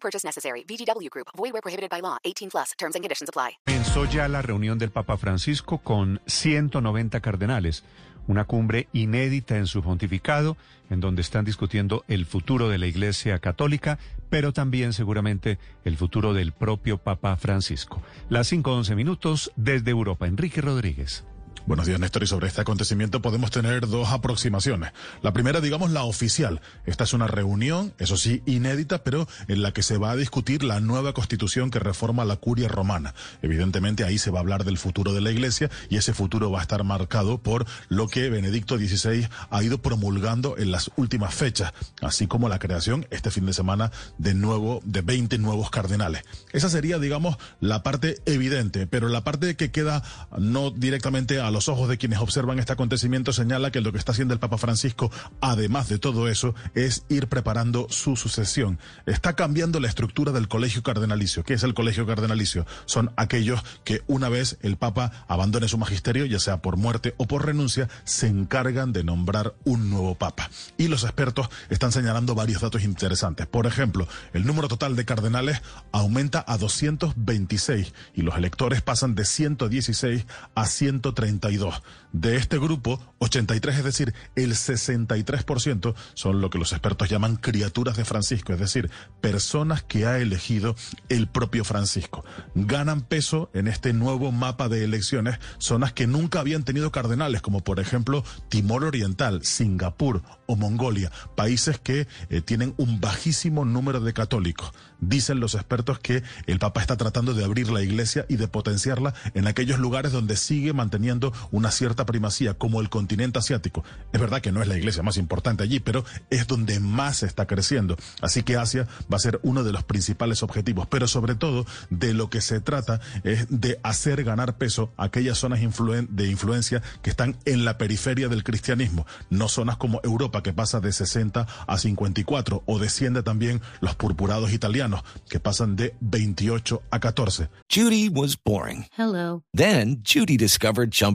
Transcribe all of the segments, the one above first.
Purchase necessary. VGW Group. Void where prohibited by law. 18 plus. Terms and conditions apply. Comenzó ya la reunión del Papa Francisco con 190 cardenales, una cumbre inédita en su pontificado, en donde están discutiendo el futuro de la Iglesia Católica, pero también seguramente el futuro del propio Papa Francisco. Las 5.11 minutos desde Europa. Enrique Rodríguez. Buenos días, Néstor. Y sobre este acontecimiento podemos tener dos aproximaciones. La primera, digamos, la oficial. Esta es una reunión, eso sí, inédita, pero en la que se va a discutir la nueva constitución que reforma la curia romana. Evidentemente, ahí se va a hablar del futuro de la iglesia y ese futuro va a estar marcado por lo que Benedicto XVI ha ido promulgando en las últimas fechas, así como la creación este fin de semana de nuevo, de 20 nuevos cardenales. Esa sería, digamos, la parte evidente, pero la parte que queda no directamente a los ojos de quienes observan este acontecimiento señala que lo que está haciendo el Papa Francisco, además de todo eso, es ir preparando su sucesión. Está cambiando la estructura del colegio cardenalicio. ¿Qué es el colegio cardenalicio? Son aquellos que una vez el Papa abandone su magisterio, ya sea por muerte o por renuncia, se encargan de nombrar un nuevo Papa. Y los expertos están señalando varios datos interesantes. Por ejemplo, el número total de cardenales aumenta a 226 y los electores pasan de 116 a 130 de este grupo, 83, es decir, el 63% son lo que los expertos llaman criaturas de Francisco, es decir, personas que ha elegido el propio Francisco. Ganan peso en este nuevo mapa de elecciones zonas que nunca habían tenido cardenales, como por ejemplo Timor Oriental, Singapur o Mongolia, países que eh, tienen un bajísimo número de católicos. Dicen los expertos que el Papa está tratando de abrir la iglesia y de potenciarla en aquellos lugares donde sigue manteniendo una cierta primacía, como el continente asiático. Es verdad que no es la iglesia más importante allí, pero es donde más está creciendo. Así que Asia va a ser uno de los principales objetivos, pero sobre todo de lo que se trata es de hacer ganar peso aquellas zonas de influencia que están en la periferia del cristianismo, no zonas como Europa que pasa de 60 a 54 o desciende también los purpurados italianos que pasan de 28 a 14. Judy was boring. Hello. Then Judy discovered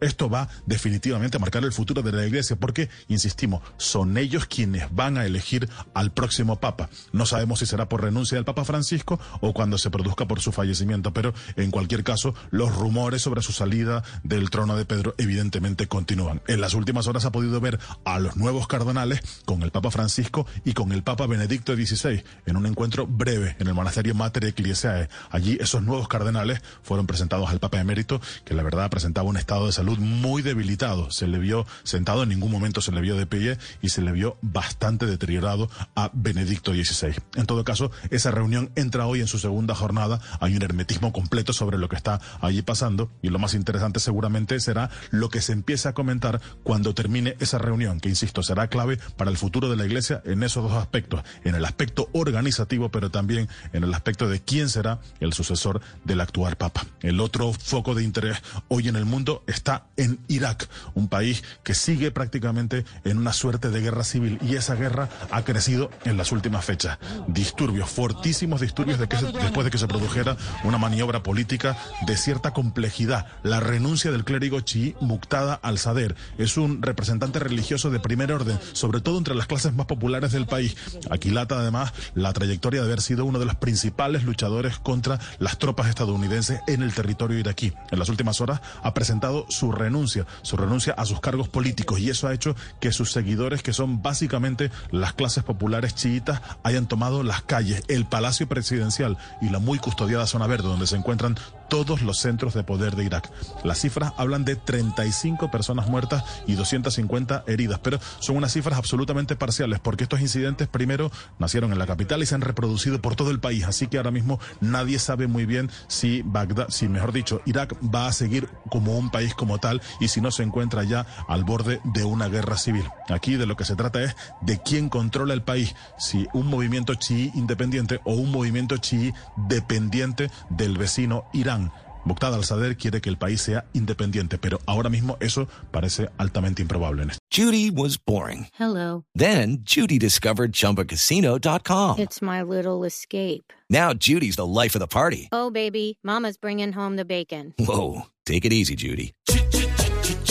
Esto va definitivamente a marcar el futuro de la iglesia porque, insistimos, son ellos quienes van a elegir al próximo papa. No sabemos si será por renuncia del Papa Francisco o cuando se produzca por su fallecimiento, pero en cualquier caso, los rumores sobre su salida del trono de Pedro evidentemente continúan. En las últimas horas ha podido ver a los nuevos cardenales con el Papa Francisco y con el Papa Benedicto XVI en un encuentro breve en el monasterio Mater Ecclesiae. Allí esos nuevos cardenales fueron presentados al Papa Emérito, que la verdad presentaba un estado de salud muy debilitado. Se le vio sentado, en ningún momento se le vio de pie y se le vio bastante deteriorado a Benedicto XVI. En todo caso, esa reunión entra hoy en su segunda jornada. Hay un hermetismo completo sobre lo que está allí pasando y lo más interesante seguramente será lo que se empiece a comentar cuando termine esa reunión, que insisto, será clave para el futuro de la Iglesia en esos dos aspectos, en el aspecto organizativo, pero también en el aspecto de quién será el sucesor del actual Papa. El otro foco de interés hoy en el mundo está en Irak, un país que sigue prácticamente en una suerte de guerra civil y esa guerra ha crecido en las últimas fechas. Disturbios, fortísimos disturbios después de que se produjera una maniobra política de cierta complejidad. La renuncia del clérigo chií Muqtada al-Sader es un representante religioso de primer orden, sobre todo entre las clases más populares del país. Aquilata además la trayectoria de haber sido uno de los principales luchadores contra las tropas estadounidenses en el territorio iraquí. En las últimas horas ha presentado su renuncia, su renuncia a sus cargos políticos. Y eso ha hecho que sus seguidores, que son básicamente las clases populares chiitas, hayan tomado las calles, el palacio presidencial y la muy custodiada zona verde donde se encuentran todos los centros de poder de Irak. Las cifras hablan de 35 personas muertas y 250 heridas, pero son unas cifras absolutamente parciales porque estos incidentes primero nacieron en la capital y se han reproducido por todo el país, así que ahora mismo nadie sabe muy bien si Bagdad, si mejor dicho, Irak va a seguir como un país como tal y si no se encuentra ya al borde de una guerra civil. Aquí de lo que se trata es de quién controla el país, si un movimiento chií independiente o un movimiento chií dependiente del vecino Irán. Muqtada al-Sadr quiere que el país sea independiente, pero ahora mismo eso parece altamente improbable. Judy was boring. Hello. Then Judy discovered ChumbaCasino.com. It's my little escape. Now Judy's the life of the party. Oh, baby, Mama's bringing home the bacon. Whoa, take it easy, Judy.